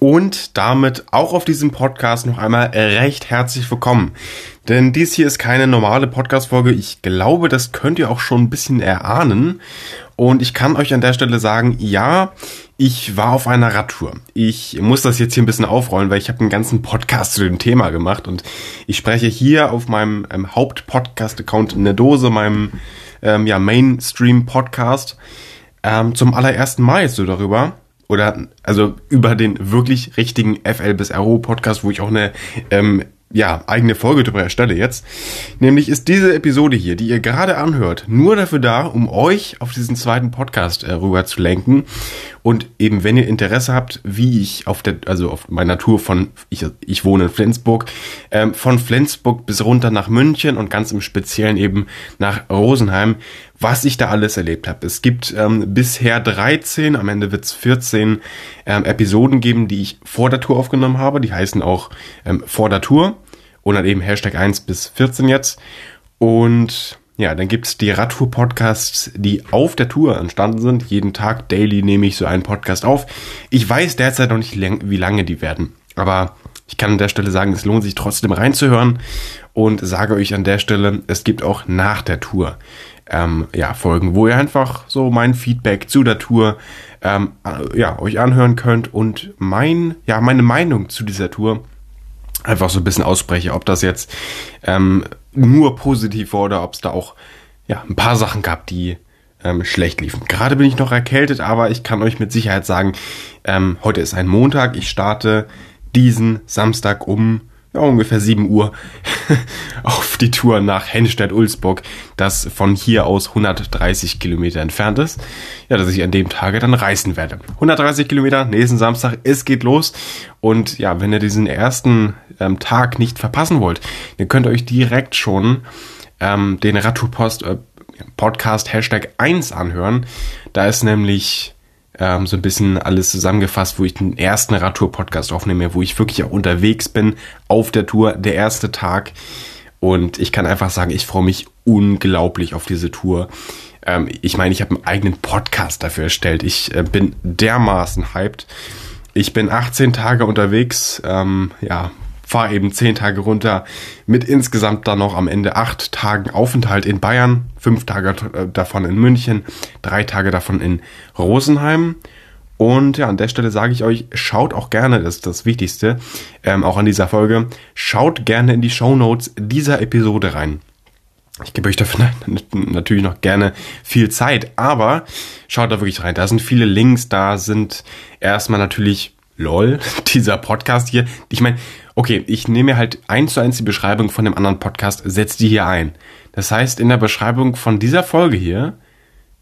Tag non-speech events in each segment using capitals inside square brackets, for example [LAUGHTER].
und damit auch auf diesem Podcast noch einmal recht herzlich willkommen. Denn dies hier ist keine normale Podcast-Folge. Ich glaube, das könnt ihr auch schon ein bisschen erahnen. Und ich kann euch an der Stelle sagen, ja, ich war auf einer Radtour. Ich muss das jetzt hier ein bisschen aufrollen, weil ich habe einen ganzen Podcast zu dem Thema gemacht und ich spreche hier auf meinem ähm, Haupt-Podcast-Account in der Dose, meinem ähm, ja, Mainstream-Podcast, ähm, zum allerersten Mal jetzt so darüber. Oder also über den wirklich richtigen FL bis RO Podcast, wo ich auch eine ähm, ja, eigene Folge darüber erstelle jetzt. Nämlich ist diese Episode hier, die ihr gerade anhört, nur dafür da, um euch auf diesen zweiten Podcast äh, rüber zu lenken. Und eben, wenn ihr Interesse habt, wie ich auf der, also auf meiner Tour von, ich, ich wohne in Flensburg, ähm, von Flensburg bis runter nach München und ganz im Speziellen eben nach Rosenheim, was ich da alles erlebt habe. Es gibt ähm, bisher 13, am Ende wird es 14 ähm, Episoden geben, die ich vor der Tour aufgenommen habe. Die heißen auch ähm, vor der Tour und dann eben Hashtag 1 bis 14 jetzt. Und ja, dann gibt's die Radtour-Podcasts, die auf der Tour entstanden sind. Jeden Tag, daily, nehme ich so einen Podcast auf. Ich weiß derzeit noch nicht, wie lange die werden. Aber ich kann an der Stelle sagen, es lohnt sich trotzdem reinzuhören und sage euch an der Stelle, es gibt auch nach der Tour ähm, ja, Folgen, wo ihr einfach so mein Feedback zu der Tour ähm, äh, ja, euch anhören könnt und mein, ja, meine Meinung zu dieser Tour einfach so ein bisschen ausspreche, ob das jetzt ähm, nur positiv war oder ob es da auch ja, ein paar Sachen gab, die ähm, schlecht liefen. Gerade bin ich noch erkältet, aber ich kann euch mit Sicherheit sagen, ähm, heute ist ein Montag, ich starte diesen Samstag um ja, ungefähr 7 Uhr [LAUGHS] auf die Tour nach Hennstedt-Ulzburg, das von hier aus 130 Kilometer entfernt ist. Ja, dass ich an dem Tage dann reisen werde. 130 Kilometer, nächsten Samstag, es geht los. Und ja, wenn ihr diesen ersten ähm, Tag nicht verpassen wollt, dann könnt ihr euch direkt schon ähm, den Radtourpost äh, Podcast Hashtag 1 anhören. Da ist nämlich ähm, so ein bisschen alles zusammengefasst, wo ich den ersten Radtour-Podcast aufnehme, wo ich wirklich auch unterwegs bin auf der Tour, der erste Tag. Und ich kann einfach sagen, ich freue mich unglaublich auf diese Tour. Ähm, ich meine, ich habe einen eigenen Podcast dafür erstellt. Ich äh, bin dermaßen hyped. Ich bin 18 Tage unterwegs. Ähm, ja, fahre eben zehn Tage runter mit insgesamt dann noch am Ende acht Tagen Aufenthalt in Bayern, fünf Tage äh, davon in München, drei Tage davon in Rosenheim. Und ja, an der Stelle sage ich euch, schaut auch gerne, das ist das Wichtigste, ähm, auch an dieser Folge, schaut gerne in die Show Notes dieser Episode rein. Ich gebe euch dafür [LAUGHS] natürlich noch gerne viel Zeit, aber schaut da wirklich rein. Da sind viele Links, da sind erstmal natürlich lol, [LAUGHS] dieser Podcast hier. Ich meine, okay, ich nehme halt eins zu eins die Beschreibung von dem anderen Podcast, setze die hier ein. Das heißt, in der Beschreibung von dieser Folge hier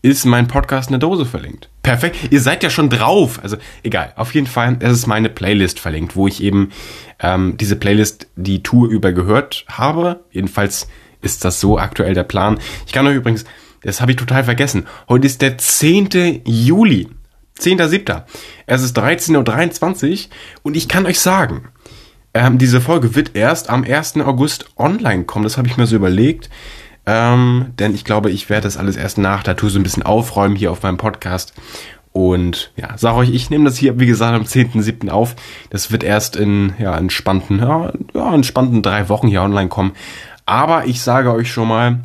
ist mein Podcast eine Dose verlinkt. Perfekt. Ihr seid ja schon drauf. Also egal. Auf jeden Fall, es ist meine Playlist verlinkt, wo ich eben ähm, diese Playlist die Tour über gehört habe. Jedenfalls ist das so aktuell der Plan. Ich kann euch übrigens, das habe ich total vergessen. Heute ist der 10. Juli. 10.7. Es ist 13.23 Uhr und ich kann euch sagen, ähm, diese Folge wird erst am 1. August online kommen. Das habe ich mir so überlegt. Ähm, denn ich glaube, ich werde das alles erst nach der Tour so ein bisschen aufräumen hier auf meinem Podcast. Und ja, sag euch, ich nehme das hier, wie gesagt, am 10.7. auf. Das wird erst in ja, entspannten, ja, entspannten drei Wochen hier online kommen. Aber ich sage euch schon mal,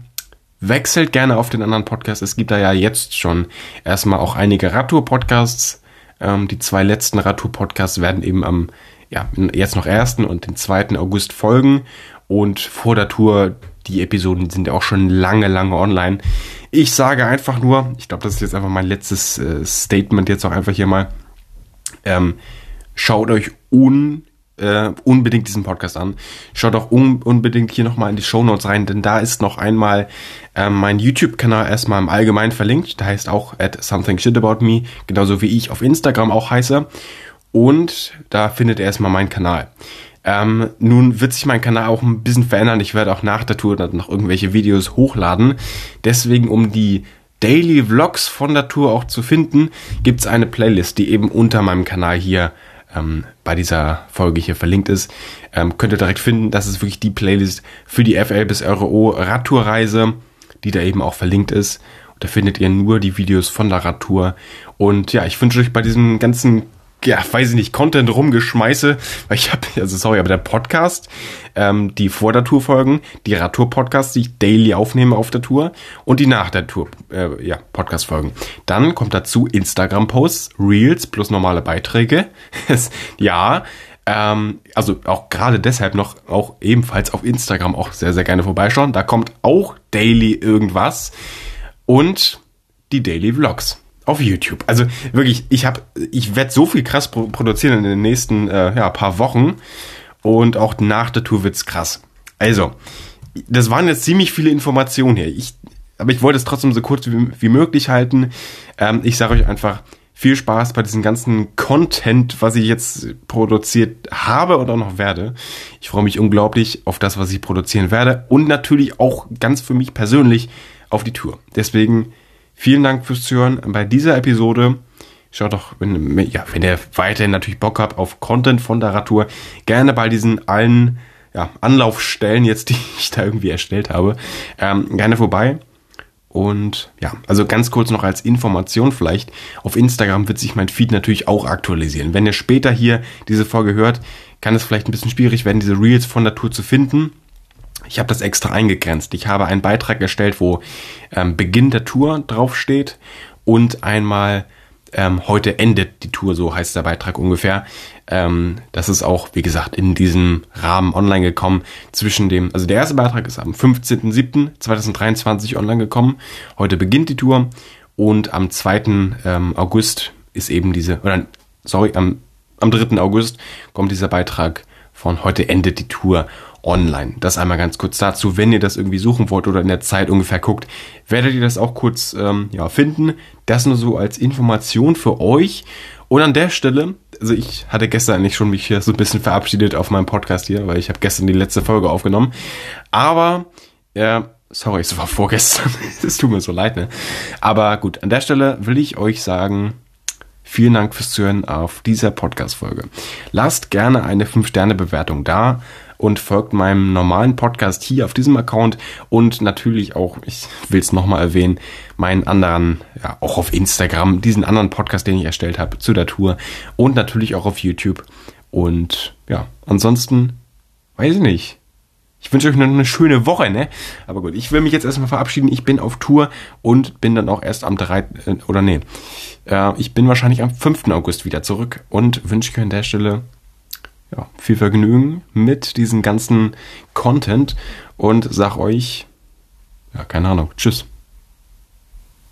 wechselt gerne auf den anderen Podcast. Es gibt da ja jetzt schon erstmal auch einige Radtour-Podcasts. Ähm, die zwei letzten Radtour-Podcasts werden eben am ja, jetzt noch 1. und den 2. August folgen. Und vor der Tour, die Episoden sind ja auch schon lange, lange online. Ich sage einfach nur, ich glaube, das ist jetzt einfach mein letztes äh, Statement jetzt auch einfach hier mal. Ähm, schaut euch un, äh, unbedingt diesen Podcast an. Schaut auch un, unbedingt hier nochmal in die Show Notes rein, denn da ist noch einmal äh, mein YouTube-Kanal erstmal im Allgemeinen verlinkt. Da heißt auch at something shit about me, genauso wie ich auf Instagram auch heiße. Und da findet ihr erstmal meinen Kanal. Ähm, nun wird sich mein Kanal auch ein bisschen verändern. Ich werde auch nach der Tour dann noch irgendwelche Videos hochladen. Deswegen, um die Daily Vlogs von der Tour auch zu finden, gibt es eine Playlist, die eben unter meinem Kanal hier ähm, bei dieser Folge hier verlinkt ist. Ähm, könnt ihr direkt finden. Das ist wirklich die Playlist für die FL bis RO Radtourreise, die da eben auch verlinkt ist. Und da findet ihr nur die Videos von der Radtour. Und ja, ich wünsche euch bei diesem ganzen ja, weiß ich nicht, Content rumgeschmeiße, weil ich habe, also sorry, aber der Podcast, ähm, die vor der Tour folgen, die Radtour-Podcasts, die ich daily aufnehme auf der Tour und die nach der Tour, äh, ja, Podcast-Folgen. Dann kommt dazu Instagram-Posts, Reels plus normale Beiträge. [LAUGHS] ja, ähm, also auch gerade deshalb noch auch ebenfalls auf Instagram auch sehr, sehr gerne vorbeischauen. Da kommt auch daily irgendwas und die Daily Vlogs auf YouTube. Also wirklich, ich habe, ich werde so viel krass produzieren in den nächsten äh, ja, paar Wochen und auch nach der Tour wird's krass. Also, das waren jetzt ziemlich viele Informationen hier. Ich, aber ich wollte es trotzdem so kurz wie, wie möglich halten. Ähm, ich sage euch einfach viel Spaß bei diesem ganzen Content, was ich jetzt produziert habe oder noch werde. Ich freue mich unglaublich auf das, was ich produzieren werde und natürlich auch ganz für mich persönlich auf die Tour. Deswegen Vielen Dank fürs Zuhören bei dieser Episode. Schaut doch, wenn, ja, wenn ihr weiterhin natürlich Bock habt auf Content von der Radtour, gerne bei diesen allen ja, Anlaufstellen jetzt, [LAUGHS] die ich da irgendwie erstellt habe, ähm, gerne vorbei. Und ja, also ganz kurz noch als Information vielleicht, auf Instagram wird sich mein Feed natürlich auch aktualisieren. Wenn ihr später hier diese Folge hört, kann es vielleicht ein bisschen schwierig werden, diese Reels von der Tour zu finden. Ich habe das extra eingegrenzt. Ich habe einen Beitrag erstellt, wo ähm, Beginn der Tour draufsteht und einmal ähm, heute endet die Tour, so heißt der Beitrag ungefähr. Ähm, das ist auch, wie gesagt, in diesem Rahmen online gekommen. Zwischen dem, also der erste Beitrag ist am 15.07.2023 online gekommen. Heute beginnt die Tour und am 2. Ähm, August ist eben diese, oder sorry, am, am 3. August kommt dieser Beitrag von heute endet die Tour online. Das einmal ganz kurz dazu. Wenn ihr das irgendwie suchen wollt oder in der Zeit ungefähr guckt, werdet ihr das auch kurz ähm, ja, finden. Das nur so als Information für euch. Und an der Stelle, also ich hatte gestern eigentlich schon mich hier so ein bisschen verabschiedet auf meinem Podcast hier, weil ich habe gestern die letzte Folge aufgenommen. Aber, ja, sorry, es war vorgestern. [LAUGHS] Es tut mir so leid, ne? Aber gut, an der Stelle will ich euch sagen, Vielen Dank fürs Zuhören auf dieser Podcast-Folge. Lasst gerne eine 5-Sterne-Bewertung da und folgt meinem normalen Podcast hier auf diesem Account und natürlich auch, ich will es nochmal erwähnen, meinen anderen, ja, auch auf Instagram, diesen anderen Podcast, den ich erstellt habe zu der Tour und natürlich auch auf YouTube. Und ja, ansonsten, weiß ich nicht. Ich wünsche euch noch eine schöne Woche, ne? Aber gut, ich will mich jetzt erstmal verabschieden. Ich bin auf Tour und bin dann auch erst am 3. Äh, oder nee. Äh, ich bin wahrscheinlich am 5. August wieder zurück und wünsche euch an der Stelle ja, viel Vergnügen mit diesem ganzen Content und sag euch, ja, keine Ahnung, tschüss.